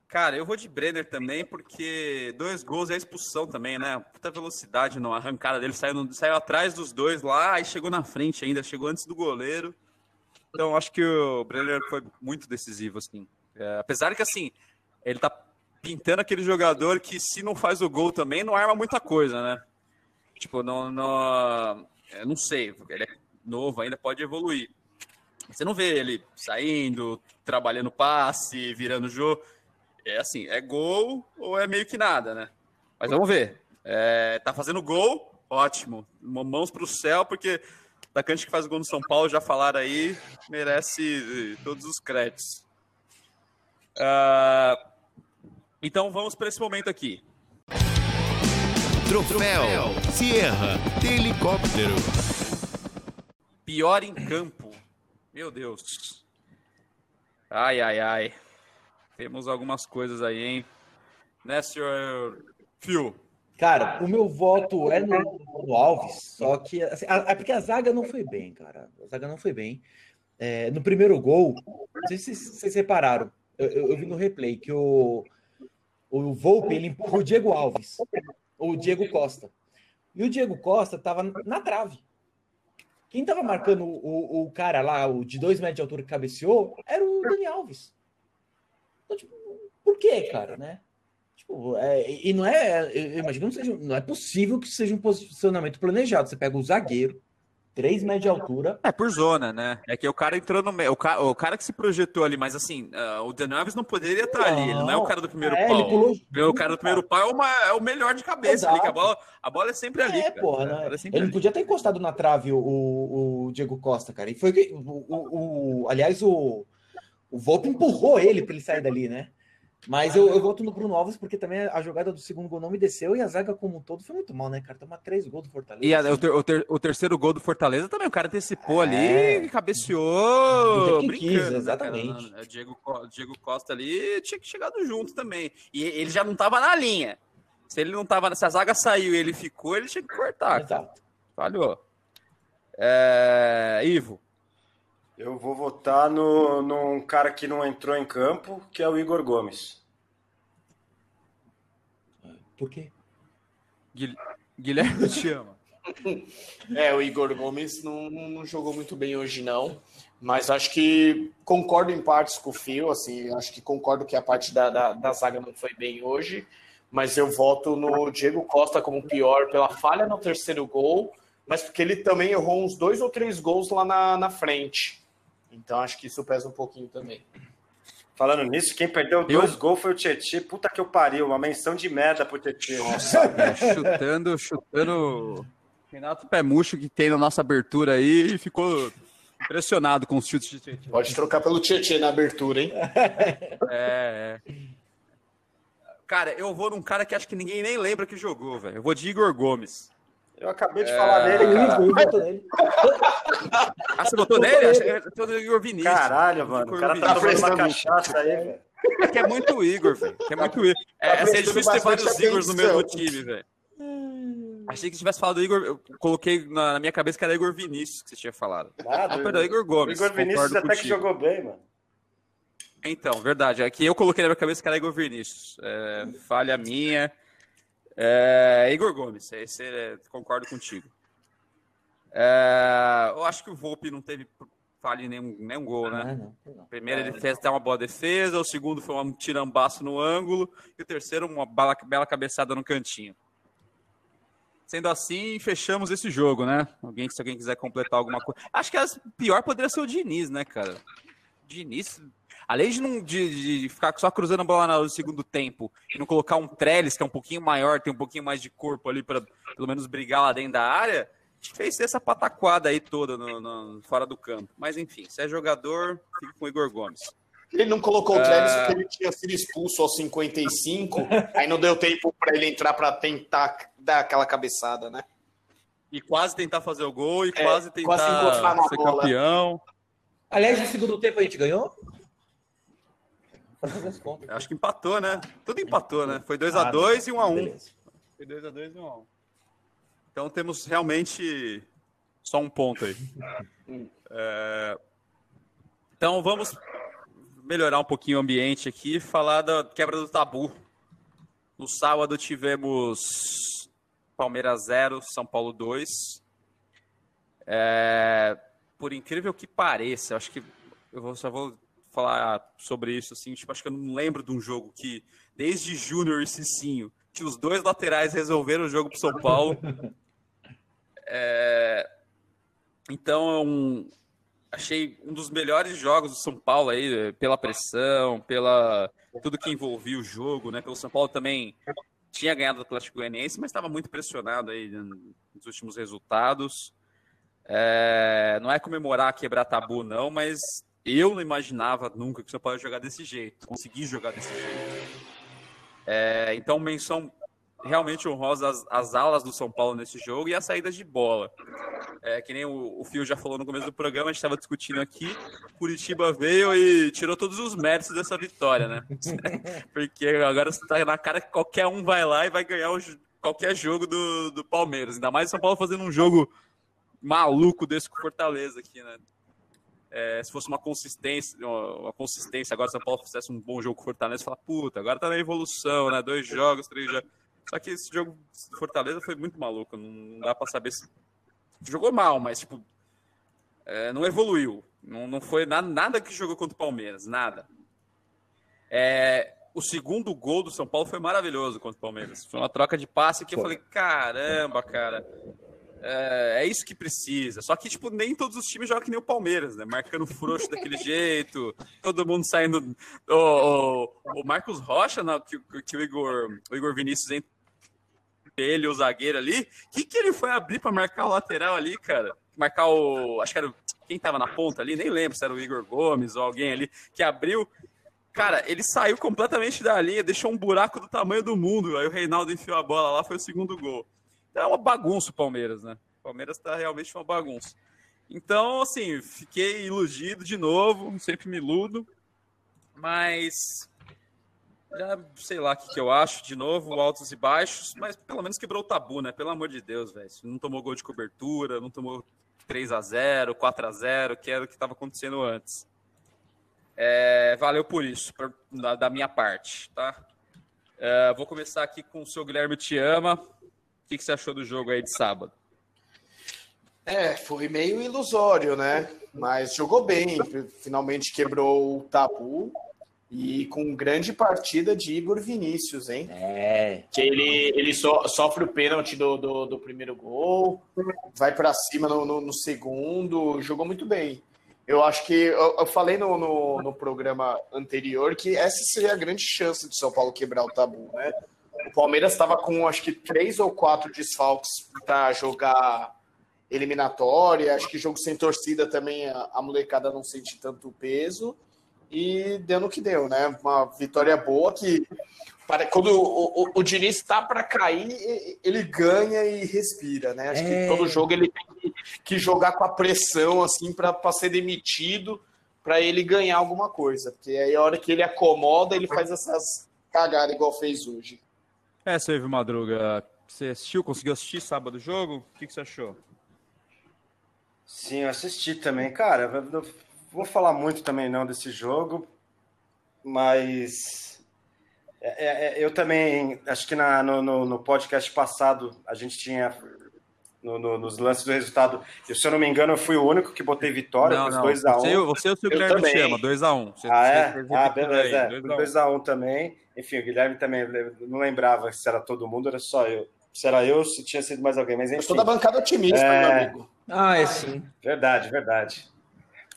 Cara, eu vou de Brenner também, porque dois gols é expulsão também, né? Puta velocidade na arrancada dele, saiu, saiu atrás dos dois lá e chegou na frente ainda, chegou antes do goleiro. Então, acho que o Brenner foi muito decisivo, assim. É, apesar que, assim, ele tá pintando aquele jogador que, se não faz o gol também, não arma muita coisa, né? Tipo, não, não, eu não sei, ele é novo ainda, pode evoluir. Você não vê ele saindo, trabalhando passe, virando jogo. É assim, é gol ou é meio que nada, né? Mas vamos ver. É, tá fazendo gol, ótimo. Mãos pro céu, porque o atacante que faz gol no São Paulo, já falaram aí, merece eh, todos os créditos. Ah, então vamos para esse momento aqui. Troféu Sierra de Helicóptero. Pior em campo. Meu Deus. Ai, ai, ai. Temos algumas coisas aí, hein? Né, senhor Fio? Cara, o meu voto é no, no Alves, só que assim, a- é porque a zaga não foi bem, cara. A zaga não foi bem. É, no primeiro gol, não sei se vocês repararam, eu, eu- eu vi no replay que o, o Volpe ele empurrou o Diego Alves, ou o Diego Costa. E o Diego Costa tava na trave. Quem tava marcando o, o, cara lá, o de dois metros de altura que cabeceou, era o Dani Alves. Então, tipo, por quê, cara, né? Tipo, é, e não é, eu imagino que não, seja, não é possível que seja um posicionamento planejado. Você pega o zagueiro, 3 metros de altura, É por zona, né? É que o cara entrou no meio. O, ca- o cara que se projetou ali, mas assim, ah, o Dan Alves não poderia estar ali. Ele não é o cara do primeiro é, pau. ele pulou O cara do primeiro pau é, uma- é o melhor de cabeça ali, que a bola, a bola é sempre ali. É, cara. porra, né? é Ele ali. podia ter encostado na trave o, o, Diego Costa, cara. E foi. O, o, o- aliás, o, o Volpe empurrou ele para ele sair dali, né? Mas eu, eu voto no Bruno Alves porque também a jogada do segundo gol não me desceu e a zaga como um todo foi muito mal, né, cara? Toma três gols do Fortaleza. E a- assim. o, ter- o ter- o terceiro gol do Fortaleza também, o cara antecipou É. ali, cabeceou, brincando. quis, né, exatamente. O Diego, Diego Costa ali tinha que chegado junto também. E ele já não tava na linha. Se ele não tava, se a zaga saiu e ele ficou, ele tinha que cortar. Exato. Falhou. É, Ivo. Eu vou votar no, num cara que não entrou em campo, que é o Igor Gomes. Por quê? Guil- Guilherme te ama. É, o Igor Gomes não, não jogou muito bem hoje, não. Mas acho que concordo em partes com o Fio, assim, acho que concordo que a parte da, da, da zaga não foi bem hoje. Mas eu voto no Diego Costa como pior pela falha no terceiro gol, mas porque ele também errou uns dois ou três gols lá na, na frente. Então acho que isso pesa um pouquinho também. Falando nisso, quem perdeu Eu- dois gols foi o Tietchan. Puta que eu pariu, uma menção de merda pro Tietchan. É, chutando, chutando. Renato Pé Murcho que tem na nossa abertura aí e ficou impressionado com os chutes de Tietchan. Pode trocar pelo Tietchan na abertura, hein? É, é. Cara, eu vou num cara que acho que ninguém nem lembra que jogou, velho. Eu vou de Igor Gomes. Eu acabei de falar É. dele, cara. Eu voto nele. Ah, você botou nele? que eu tô do Igor Vinícius. Caralho, mano. O cara tá tomando uma prestando- cachaça aí. É que é muito Igor, velho. Que é muito Igor. É, tá assim, é prestando difícil ter vários Igors no mesmo time, velho. Achei que se tivesse falado Igor, eu coloquei na, na minha cabeça que era Igor Vinícius que você tinha falado. Nada. Ah, perdão, Igor Gomes. Igor Vinícius até que contigo. jogou bem, mano. Então, verdade. É que eu coloquei na minha cabeça que era Igor Vinícius. É, falha minha. É, Igor Gomes, esse é, concordo contigo. É, eu acho que o Volpe não teve fale nenhum, nenhum gol, né? Não, não, não. Primeiro ele fez até uma boa defesa, o segundo foi um tirambaço no ângulo, e o terceiro uma bala, bela cabeçada no cantinho. Sendo assim, fechamos esse jogo, né? Alguém, se alguém quiser completar alguma coisa. Acho que a pior poderia ser o Diniz, né, cara? Diniz, além de, não, de, de ficar só cruzando a bola no segundo tempo e não colocar um Trellis, que é um pouquinho maior, tem um pouquinho mais de corpo ali para pelo menos brigar lá dentro da área, fez essa pataquada aí toda no, no, fora do campo. Mas enfim, se é jogador, fica com o Igor Gomes. Ele não colocou o Trellis porque ele tinha sido expulso aos 55, aí não deu tempo para ele entrar para tentar dar aquela cabeçada, né? E quase tentar fazer o gol e É, quase quase tentar na ser bola. campeão. Aliás, no segundo tempo a gente ganhou? Fazer as contas. Acho que empatou, né? Tudo empatou, né? Foi Ah, 2x2 e 1x1. beleza. Foi 2x2 e 1x1. Então temos realmente só um ponto aí. É, Então vamos melhorar um pouquinho o ambiente aqui e falar da quebra do tabu. No sábado tivemos Palmeiras 0, São Paulo 2. É, Por incrível que pareça, acho que eu só vou falar sobre isso assim, tipo, acho que eu não lembro de um jogo que desde Júnior e Cicinho, que os dois laterais resolveram o jogo pro São Paulo. É, Então, é um- achei um dos melhores jogos do São Paulo aí, eh, pela pressão, pela tudo que envolvia o jogo, né? Pelo São Paulo também tinha ganhado do Atlético Goianiense, mas estava muito pressionado aí nos últimos resultados. É, não é comemorar, quebrar tabu, não, mas eu não imaginava nunca que o São Paulo ia jogar desse jeito, conseguir jogar desse jeito. É, então, menção realmente honrosa as, as alas do São Paulo nesse jogo e as saídas de bola. É, que nem o, o Fio já falou no começo do programa, a gente estava discutindo aqui. Curitiba veio e tirou todos os méritos dessa vitória, né? Porque agora está na cara que qualquer um vai lá e vai ganhar o qualquer jogo do, do Palmeiras. Ainda mais o São Paulo fazendo um jogo maluco desse com o Fortaleza aqui, né? É, se fosse uma consistência, uma, uma consistência, agora São Paulo fizesse um bom jogo com o Fortaleza, fala, puta, agora tá na evolução, né? Dois jogos, três jogos. Só que esse jogo do Fortaleza foi muito maluco, não, dá pra saber se. Jogou mal, mas, tipo, é, não evoluiu. Não, não foi nada, nada que jogou contra o Palmeiras, nada. É, o segundo gol do São Paulo foi maravilhoso contra o Palmeiras. Foi uma troca de passe que eu falei, caramba, cara. É, é isso que precisa. Só que, tipo, nem todos os times jogam que nem o Palmeiras, né? Marcando frouxo daquele jeito, todo mundo saindo. O, o, o Marcos Rocha, na- que, que o, Igor, o Igor Vinícius entre ele o zagueiro ali, o que, que ele foi abrir pra marcar o lateral ali, cara? Marcar o. Acho que era. Quem tava na ponta ali? Nem lembro se era o Igor Gomes ou alguém ali que abriu. Cara, ele saiu completamente da linha, deixou um buraco do tamanho do mundo. Aí o Reinaldo enfiou a bola lá, foi o segundo gol. É uma bagunça o Palmeiras, né? O Palmeiras tá realmente uma bagunça. Então, assim, fiquei iludido de novo, sempre me iludo, mas já sei lá o que, que eu acho, de novo, altos e baixos, mas pelo menos quebrou o tabu, né? Pelo amor de Deus, velho. Não tomou gol de cobertura, não tomou 3 a 0 4 a 0 que era o que estava acontecendo antes. É, valeu por isso, da, da minha parte, tá? É, vou começar aqui com o seu Guilherme Te Ama. O que, que você achou do jogo aí de sábado? É, foi meio ilusório, né? Mas jogou bem, finalmente quebrou o tabu e com grande partida de Igor Vinícius, hein? É. Que ele, ele so- sofre o pênalti do, do, do primeiro gol, vai pra cima no, no, no segundo, jogou muito bem. Eu acho que eu, eu falei no, no, no programa anterior que essa seria a grande chance de São Paulo quebrar o tabu, né? O Palmeiras estava com acho que três ou quatro desfalques para jogar eliminatória, acho que jogo sem torcida também a, a molecada não sente tanto peso e deu no que deu, né? Uma vitória boa que para quando o, o, o Diniz está para cair, ele ganha e respira, né? Acho É. que todo jogo ele tem que, que jogar com a pressão assim para ser demitido, para ele ganhar alguma coisa, porque aí a hora que ele acomoda, ele faz essas cagadas igual fez hoje. É, Ivo Madruga, você assistiu, conseguiu assistir sábado o jogo? O que, que você achou? Sim, eu assisti também. Cara, não vou falar muito também não desse jogo, mas é, é, é, eu também acho que na, no, no, no podcast passado a gente tinha no, no, nos lances do resultado. Eu, se eu não me engano, eu fui o único que botei vitória, Não, não. 2x1. Você, você e o seu Eu Guilherme também. chama, 2x1. Você- Ah, é? Ah, beleza. aí, É. 2 a 1. 2x1 também. Enfim, o Guilherme também eu não lembrava se era todo mundo, era só eu. Se era eu, se tinha sido mais alguém. Mas Eu enfim. sou da bancada otimista, É. meu amigo. Ah, é sim. Verdade, verdade.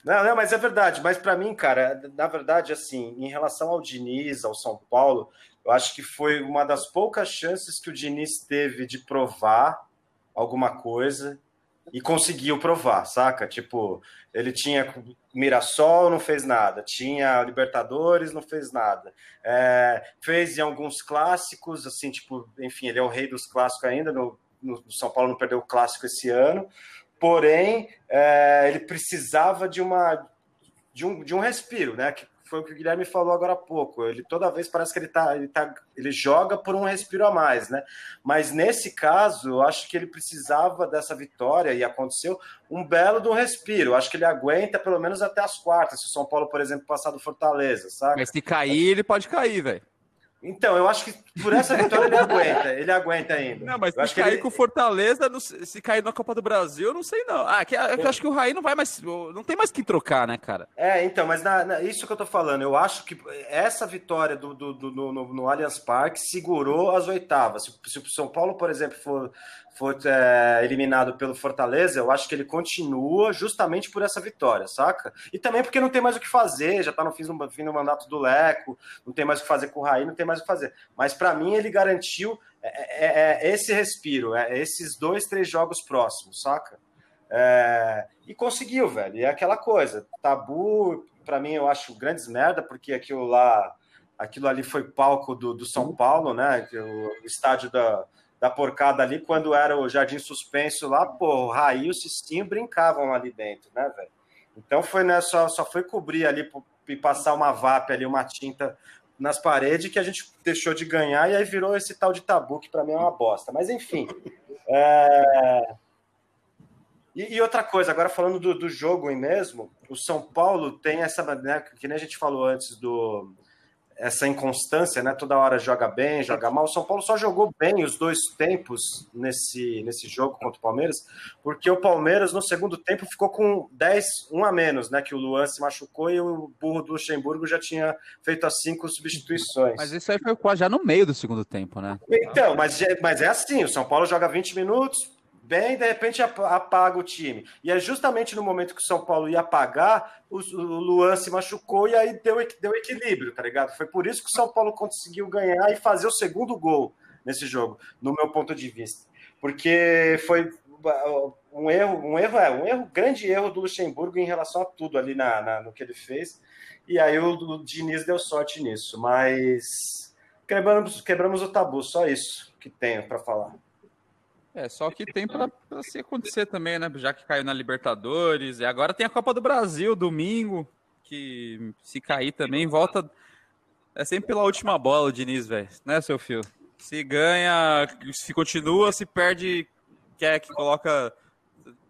Não, não, mas é verdade. Mas para mim, cara, na verdade, assim, em relação ao Diniz, ao São Paulo, eu acho que foi uma das poucas chances que o Diniz teve de provar alguma coisa e conseguiu provar, saca? Tipo, ele tinha Mirassol, não fez nada. Tinha Libertadores, não fez nada. É, fez em alguns clássicos, assim, tipo, enfim, ele é o rei dos clássicos ainda. No, no São Paulo não perdeu o clássico esse ano. Porém, é, ele precisava de uma de um, de um respiro, né? Que foi o que o Guilherme falou agora há pouco. Ele toda vez parece que ele tá, ele tá, ele joga por um respiro a mais, né? Mas nesse caso, eu acho que ele precisava dessa vitória e aconteceu um belo um respiro. Acho que ele aguenta pelo menos até as quartas. Se o São Paulo, por exemplo, passar do Fortaleza, sabe? Mas se cair, ele pode cair, velho. Então, eu acho que por essa vitória ele aguenta, ele aguenta ainda. Não, mas eu se cair com o Fortaleza, se cair na Copa do Brasil, eu não sei não. Ah, que, eu acho que o Raí não vai mais. Não tem mais que trocar, né, cara? É, então, mas na- na- isso que eu tô falando, eu acho que essa vitória do, do- do- no, no- no Allianz Parque segurou as oitavas. Se, se o São Paulo, por exemplo, for, for é, eliminado pelo Fortaleza, eu acho que ele continua justamente por essa vitória, saca? E também porque não tem mais o que fazer, já tá no fim do, fim do mandato do Leco, não tem mais o que fazer com o Raí, não tem mais o que fazer. Mas para mim ele garantiu é, é, é esse respiro, é, esses dois, três jogos próximos, saca? É, e conseguiu, velho. E é aquela coisa. Tabu, para mim, eu acho grandes merda, porque aquilo lá, aquilo ali foi palco do, do São Paulo, né? O estádio da, da porcada ali, quando era o Jardim Suspenso lá, pô, o Raí e o Cistinho brincavam ali dentro, né, velho? Então foi, né, só, só foi cobrir ali e passar uma VAP ali, uma tinta nas paredes que a gente deixou de ganhar e aí virou esse tal de tabu que para mim é uma bosta. Mas enfim. é, E, e outra coisa, agora falando do, do jogo em mesmo, o São Paulo tem essa, né, que nem a gente falou antes do essa inconstância, né? Toda hora joga bem, joga mal. O São Paulo só jogou bem os dois tempos nesse, nesse jogo contra o Palmeiras, porque o Palmeiras no segundo tempo ficou com 10, um a menos, né? Que o Luan se machucou e o burro do Luxemburgo já tinha feito as cinco substituições. Mas isso aí foi quase já no meio do segundo tempo, né? Então, mas, mas é assim: o São Paulo joga 20 minutos, bem, de repente ap- apaga o time. E é justamente no momento que o São Paulo ia apagar, o, Luan se machucou e aí deu, deu equilíbrio, tá ligado? Foi por isso que o São Paulo conseguiu ganhar e fazer o segundo gol nesse jogo, no meu ponto de vista. Porque foi um erro, um erro, é, um erro, grande erro do Luxemburgo em relação a tudo ali na, na- no que ele fez. E aí o, o Diniz deu sorte nisso, mas quebramos, quebramos o tabu, só isso que tenho para falar. É, só que tem pra, pra se acontecer também, né? Já que caiu na Libertadores. E agora tem a Copa do Brasil, domingo. Que se cair também, volta. É sempre pela última bola, o Diniz, velho. Né, seu filho? Se ganha, se continua, se perde, quer que coloca.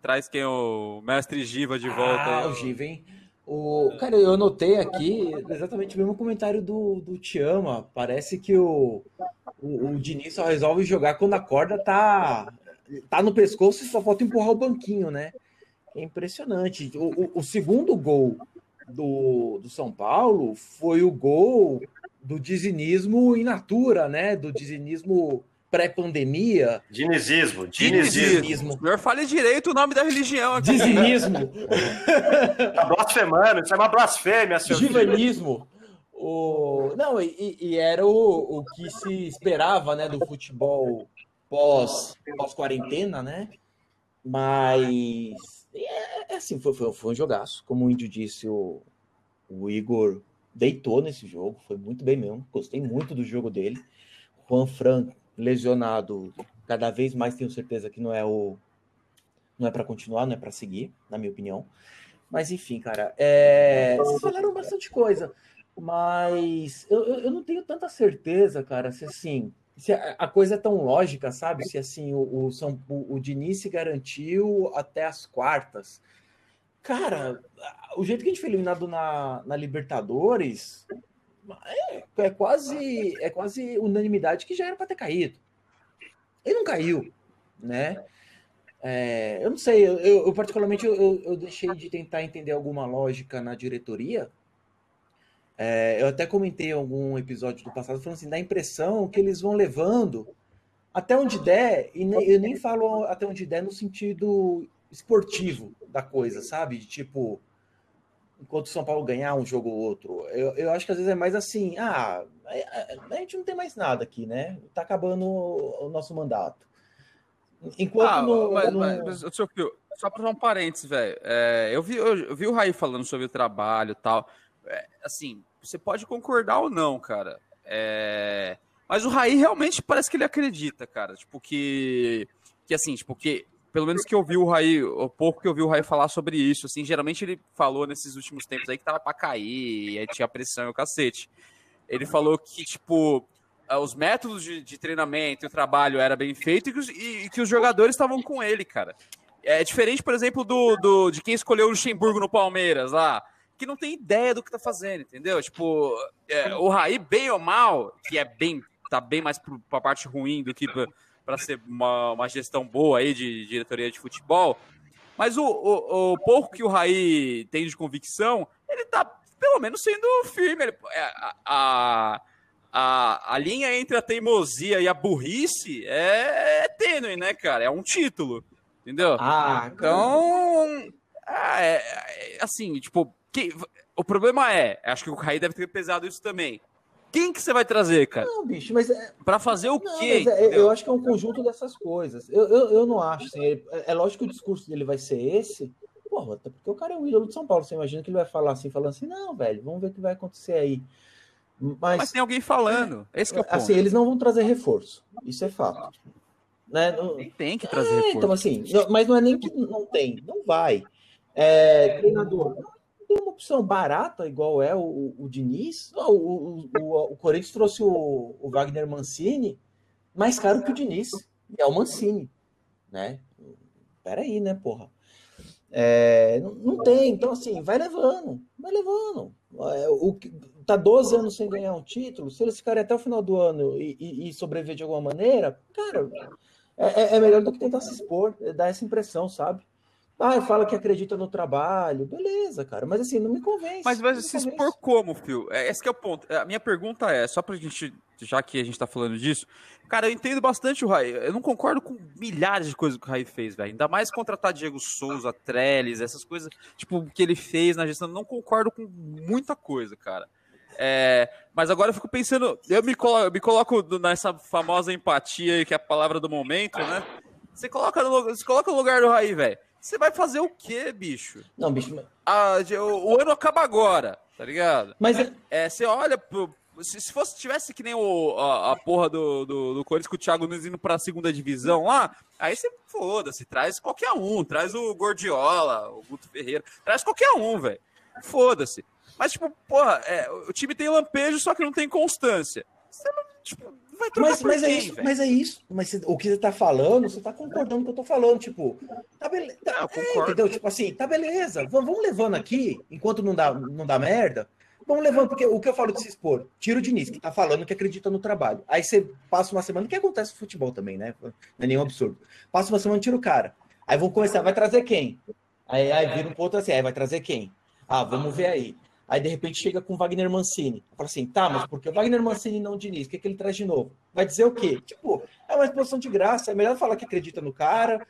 Traz quem? O mestre Giva de volta. Ah, aí, o Giva, hein? O... Cara, eu anotei aqui exatamente o mesmo comentário do, do Tiama. Parece que o, o, o Diniz só resolve jogar quando a corda tá, tá no pescoço e só falta empurrar o banquinho, né? É impressionante. O, o, o segundo gol do, do São Paulo foi o gol do dizinismo in natura, né? Do dizinismo pré-pandemia. Dinizismo, Dinizismo. dinizismo. O senhor fale direito o nome da religião aqui. Dizinismo. Tá blasfemando, isso é uma blasfêmia, seu filho. O... Não, e, e era o, o que se esperava né, do futebol pós, pós-quarentena, né? Mas é, é assim, foi, foi, foi um jogaço. Como o Índio disse, o, o Igor deitou nesse jogo, foi muito bem mesmo. Gostei muito do jogo dele. Juan Fran lesionado, cada vez mais tenho certeza que não é o não é para continuar, não é para seguir, na minha opinião. Mas enfim, cara, é... vocês falaram bastante coisa, mas eu, eu, não tenho tanta certeza, cara, se assim, se a, coisa é tão lógica, sabe? Se assim, o, o, São, o, o Diniz se garantiu até as quartas. Cara, o jeito que a gente foi eliminado na, na Libertadores é, é quase é quase unanimidade que já era para ter caído. Ele não caiu, né? É, eu não sei, eu, eu particularmente eu, eu, deixei de tentar entender alguma lógica na diretoria. É, eu até comentei em algum episódio do passado falando assim, dá a impressão que eles vão levando até onde der, e nem, eu nem falo até onde der no sentido esportivo da coisa, sabe? Tipo, enquanto o São Paulo ganhar um jogo ou outro. Eu, eu acho que às vezes é mais assim, ah, a, a, gente não tem mais nada aqui, né? Tá acabando o, o nosso mandato. Enquanto ah, no, mas, no... mas, mas, só para um parênteses, velho. É, eu, vi, eu, eu, vi o Raí falando sobre o trabalho e tal. É, assim, você pode concordar ou não, cara. É, mas o Raí realmente parece que ele acredita, cara. Tipo, que. Que assim, tipo, que pelo menos que eu vi o Raí, o pouco que eu vi o Raí falar sobre isso, assim, geralmente ele falou nesses últimos tempos aí que tava para cair, aí tinha pressão e o cacete. Ele falou que, tipo, ah, os métodos de, de treinamento e o trabalho era bem feito e que os, e, e que os jogadores estavam com ele, cara. É diferente, por exemplo, do, do de quem escolheu o Luxemburgo no Palmeiras lá, que não tem ideia do que tá fazendo, entendeu? Tipo, é, o Raí, bem ou mal, que é bem, tá bem mais pra, pra parte ruim do que pra, para ser uma, uma, gestão boa aí de, de diretoria de futebol. Mas o, o, o, pouco que o Raí tem de convicção, ele tá pelo menos sendo firme. Ele, é, a, a, a, a, linha entre a teimosia e a burrice é, é tênue, né, cara? É um título, entendeu? Ah, então, é, é, assim, tipo, que, o problema é, acho que o Raí deve ter pesado isso também. Quem que você vai trazer, cara? Não, bicho, mas. É... Para fazer o não, quê? É, eu acho que é um conjunto dessas coisas. Eu, eu, eu não acho. Assim, é, é lógico que o discurso dele vai ser esse. Porra, até porque o cara é o ídolo de São Paulo. Você imagina que ele vai falar assim, falando assim, não, velho, vamos ver o que vai acontecer aí. Mas, mas tem alguém falando. Esse é o ponto. Assim, eles não vão trazer reforço. Isso é fato. Né? Não... Nem tem que trazer é, reforço. Então, assim, não, mas não é nem que não tem, não vai. É, treinador, tem uma opção barata, igual é o, o, Diniz. O, o, o, o, Corinthians trouxe o, o Wagner Mancini mais caro que o Diniz. E é o Mancini, né? Peraí, né, porra? É, não, não, tem, então assim, vai levando, vai levando. É, o, tá 12 anos sem ganhar um título, se eles ficarem até o final do ano e, e, e sobreviver de alguma maneira, cara, é, é, é melhor do que tentar se expor, é dar essa impressão, sabe? Ah, fala que acredita no trabalho. Beleza, cara. Mas assim, não me convence. Mas vai se expor como, Fio? É, esse é o ponto. A minha pergunta é, só pra gente, já que a gente tá falando disso, cara, eu entendo bastante o Rai. Eu não concordo com milhares de coisas que o Rai fez, velho. Ainda mais contratar Diego Souza, Trellis, essas coisas, tipo, que ele fez na gestão. Não concordo com muita coisa, cara. É, mas agora eu fico pensando, eu me, colo, eu me coloco nessa famosa empatia que é a palavra do momento, né? Você coloca no, você coloca no lugar do Raí, velho. Você vai fazer o quê, bicho? Não, bicho. Ah, o, o, ano acaba agora, tá ligado? Mas é, é você olha pro, se, se fosse tivesse que nem o, a, a porra do, do, do Corinthians com o Thiago Nunes indo pra segunda divisão lá, aí você foda-se, traz qualquer um, traz o Gordiola, o Guto Ferreira, traz qualquer um, velho. Foda-se. Mas, tipo, porra, é, o time tem lampejo, só que não tem constância. Você não, tipo, vai trocar mas, mas é quem, é isso, véio? mas é isso. Mas o que você tá falando, você tá concordando com o que eu tô falando. Tipo, tá beleza. Tá, é, entendeu? Tipo assim, tá beleza. Vamos, vamos levando aqui, enquanto não dá, não dá merda. Vamos levando, porque o que eu falo de se expor, tira o Diniz, que tá falando que acredita no trabalho. Aí você passa uma semana, o que acontece no futebol também, né? Não é nenhum absurdo. Passa uma semana, tira o cara. Aí vão começar, vai trazer quem? Aí, aí vira um ponto assim, aí vai trazer quem? Ah, vamos ver aí. Aí, de repente, chega com Wagner Mancini. Fala assim, tá, mas por que o Wagner Mancini não o Diniz? O que, é que ele traz de novo? Vai dizer o quê? Tipo, é uma exposição de graça. É melhor falar que acredita no cara,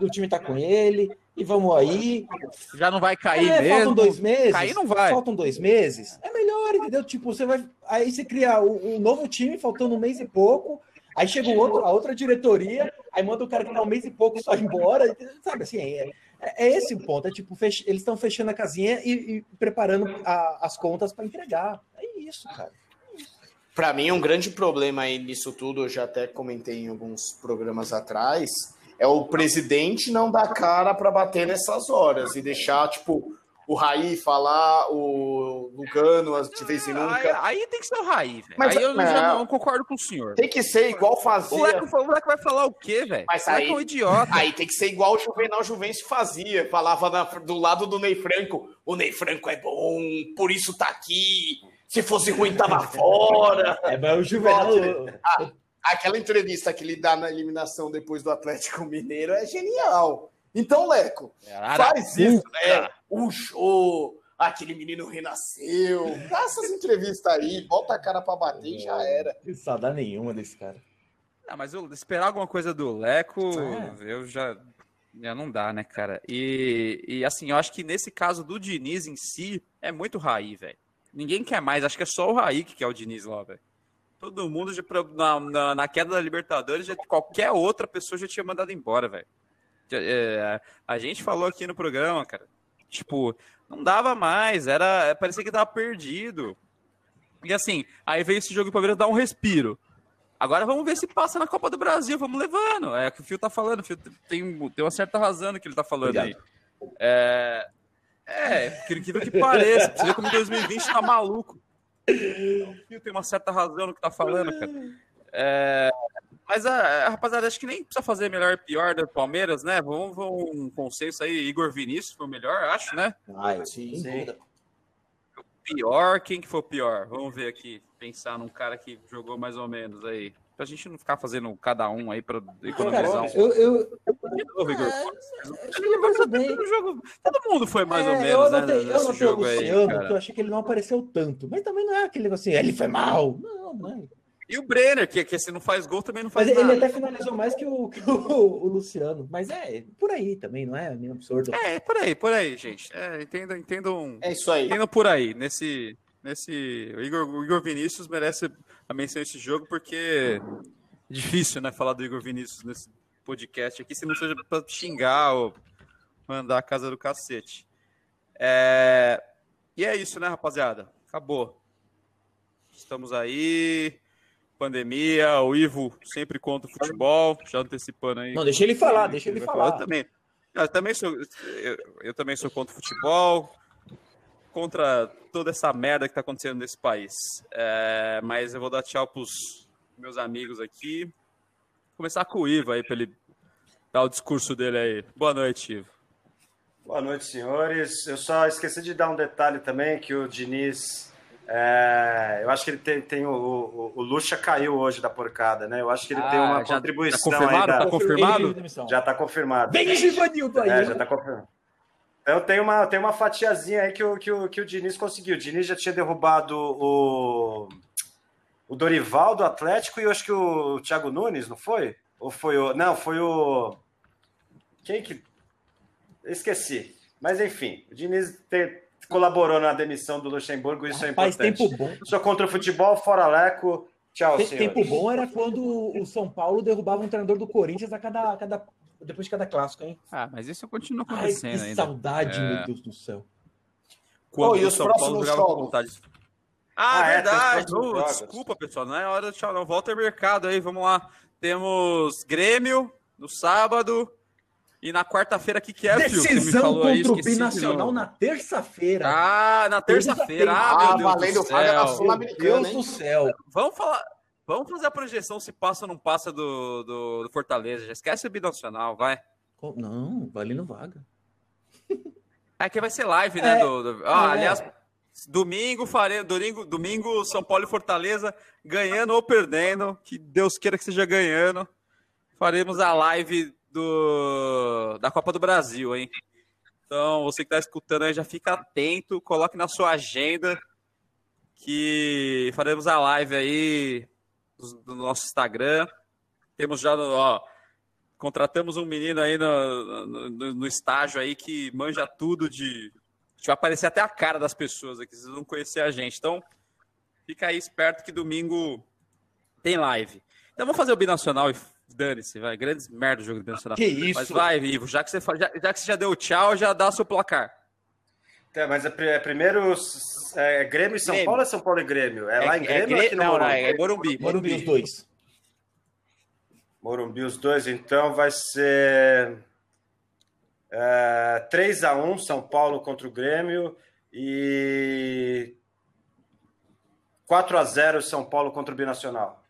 o time tá com ele, e vamos aí. Já não vai cair é, mesmo. Faltam dois meses. Cair não vai. Faltam dois meses. É melhor, entendeu? Tipo, você vai. Aí você cria um novo time, faltando um mês e pouco. Aí chega um outro, a outra diretoria, aí manda o cara que tá um mês e pouco só embora. Sabe assim, é, é, é esse o ponto. É tipo, fech... eles estão fechando a casinha e, e preparando a, as contas para entregar. É isso, cara. Para mim, um grande problema aí nisso tudo, eu já até comentei em alguns programas atrás, é o presidente não dar cara para bater nessas horas e deixar, tipo, o Raí falar, o Lugano de vez em nunca. Aí, aí tem que ser o Raí, velho. Mas aí eu não, já não concordo com o senhor. Tem que ser igual fazia. O moleque, o moleque vai falar o quê, velho? Mas aí, é um idiota. Aí tem que ser igual o Juvenal Juvencio fazia. Falava na, do lado do Ney Franco. O Ney Franco é bom, por isso tá aqui. Se fosse ruim, tava fora. É, mas o Juvenal. Ah, aquela entrevista que ele dá na eliminação depois do Atlético Mineiro é genial. Então, Leco, faz isso. É, o show, aquele menino renasceu. Dá essas entrevistas aí, bota a cara pra bater e já era. Não saudar nenhuma desse cara. Ah, mas eu, esperar alguma coisa do Leco, é. eu já, já não dá, né, cara? E, e assim, eu acho que nesse caso do Diniz em si, é muito Raí, velho. Ninguém quer mais, acho que é só o Raí que quer o Diniz lá, velho. Todo mundo, já, na, na, na, queda da Libertadores, já, qualquer outra pessoa já tinha mandado embora, velho. É, a gente falou aqui no programa, cara. Tipo, não dava mais, era parecia que tava perdido. E assim, aí veio esse jogo para Palmeiras dar um respiro. Agora vamos ver se passa na Copa do Brasil, vamos levando. É o que o Fio tá falando, o Fio tem, tem uma certa razão no que ele tá falando Obrigado. aí. É, é, incrível que pareça, você vê como 2020 tá maluco. O Fio tem uma certa razão no que tá falando, cara. É, mas a, a, rapaziada, acho que nem precisa fazer melhor e pior do Palmeiras, né? Vamos, vamos um consenso aí. Igor Vinícius foi o melhor, acho, né? Ah, sim, sim. Pior, quem que foi o pior? Vamos ver aqui, pensar num cara que jogou mais ou menos aí. Pra gente não ficar fazendo cada um aí pra economizar. eu, eu, de novo, Igor. Jogo, todo mundo foi mais é, ou menos, eu né? Notei, eu notei jogo o Luciano, aí, eu achei que ele não apareceu tanto. Mas também não é aquele negócio assim, ele foi mal. Não, não é. E o Brenner, que, que se não faz gol, também não faz mas nada. Ele até finalizou mais que o, que o, o, Luciano. Mas é por aí também, não é? Meio absurdo. É, por aí, por aí, gente. É, entendam, entendam. É isso aí. Entendam por aí. Nesse. nesse o, Igor, o Igor Vinícius merece a menção esse jogo, porque é difícil, né? Falar do Igor Vinícius nesse podcast aqui, se não seja pra xingar ou mandar a casa do cacete. É... E é isso, né, rapaziada? Acabou. Estamos aí pandemia, o Ivo sempre contra o futebol, já antecipando aí. Não, deixa ele falar, deixa ele falar. Eu também, eu também sou, eu, eu, também sou contra o futebol, contra toda essa merda que está acontecendo nesse país. É, mas eu vou dar tchau pros meus amigos aqui. Começar com o Ivo aí, para ele dar o discurso dele aí. Boa noite, Ivo. Boa noite, senhores. Eu só esqueci de dar um detalhe também que o Diniz é, eu acho que ele tem, tem o, o, o, Lucha caiu hoje da porcada, né? Eu acho que ele ah, tem uma já, contribuição tá confirmado, aí. Da... Tá confirmado? Já está confirmado. Vem Givanildo aí! É, já está confirmado. Então tem uma, tem uma fatiazinha aí que o, que, o, que o Diniz conseguiu. O Diniz já tinha derrubado o, o Dorival do Atlético e eu acho que o Thiago Nunes, não foi? Ou foi o. Não, foi o. Quem que. esqueci. Mas enfim, o Diniz tem, colaborou na demissão do Luxemburgo, isso é Rapaz, é importante. Tempo bom. Sou contra o futebol, fora Leco. Tchau, Tem, Tempo bom era quando o São Paulo derrubava um treinador do Corinthians a cada, a cada, depois de cada clássico, hein? Ah, mas isso continua acontecendo Ai, que ainda. saudade, é... meu Deus do céu. Quando oh, e o São Paulo jogava. Ah, ah é, verdade. Oh, desculpa, pessoal. Não é hora de tchau, não. Volta ao mercado aí, vamos lá. Temos Grêmio no sábado. E na quarta-feira, o que, que é, Decisão contra aí, o Binacional na terça-feira. Ah, na terça-feira. Ah, meu Deus valendo do céu. Deus do céu. Vamos falar... Vamos fazer a projeção se passa ou não passa do, do, do Fortaleza. Já esquece o Binacional, vai. Não, valendo vaga. É que vai ser live, né? É, do, do... Ah, é. Aliás, domingo, fare... domingo, domingo, São Paulo e Fortaleza ganhando ou perdendo. Que Deus queira que seja ganhando. Faremos a live do, da Copa do Brasil, hein? Então, você que está escutando aí, já fica atento, coloque na sua agenda que faremos a live aí do, nosso Instagram. Temos já, ó, contratamos um menino aí no, no, no, estágio aí que manja tudo de. Vai aparecer até a cara das pessoas aqui, vocês vão conhecer a gente. Então, fica aí esperto que domingo tem live. Então, vamos fazer o Binacional e Dane-se, vai. Grandes merda o jogo do Internacional. Que isso? Mas vai, Ivo. Já que você, já, já que você já deu tchau, já dá o seu placar. É, mas é, é primeiro é, Grêmio e São Grêmio. Paulo ou é São Paulo e Grêmio? É, é lá em Grêmio é, ou aqui no não, Morumbi? Não, é Morumbi. Morumbi, os dois. Morumbi, os dois. Então vai ser é, 3x1 São Paulo contra o Grêmio e 4x0 São Paulo contra o Binacional.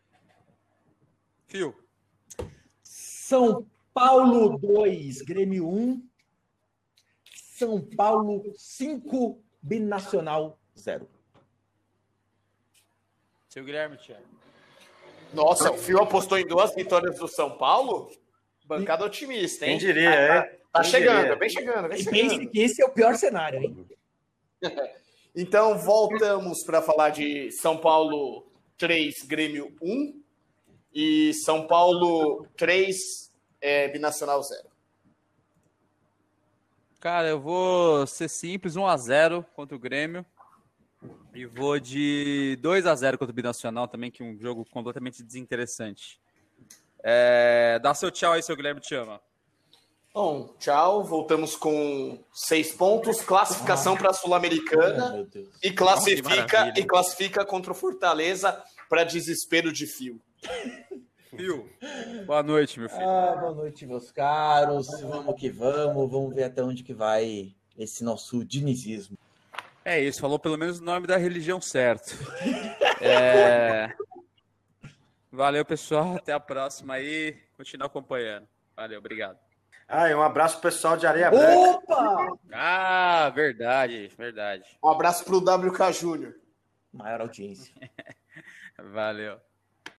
Fio. São Paulo 2, Grêmio 1. São Paulo 5, Binacional 0. Seu Guilherme, Thiago. Nossa, o Fio apostou em duas vitórias do São Paulo? Bancada otimista, hein? Quem diria, tá, é? Tá Quem chegando, diria? bem chegando, bem E chegando. pense que esse é o pior cenário, hein? Então voltamos para falar de São Paulo 3, Grêmio 1 e São Paulo 3, é, Binacional 0. Cara, eu vou ser simples, 1x0 contra o Grêmio. E vou de 2x0 contra o Binacional também, que é um jogo completamente desinteressante. É, dá seu tchau aí, seu Guilherme te ama. Bom, tchau. Voltamos com seis pontos, classificação para a Sul-Americana e classifica maravilha. e classifica contra o Fortaleza para desespero de fio. Fio. Boa noite, meu filho. Ah, boa noite, meus caros. Vamos que vamos. Vamos ver até onde que vai esse nosso dinizismo. É isso, falou pelo menos o nome da religião certo. É, Valeu, pessoal. Até a próxima aí. Continua acompanhando. Valeu, obrigado. Ah, e um abraço pro pessoal de Areia Branca. Opa! Ah, verdade, verdade. Um abraço para o WK Júnior. Maior audiência. Valeu.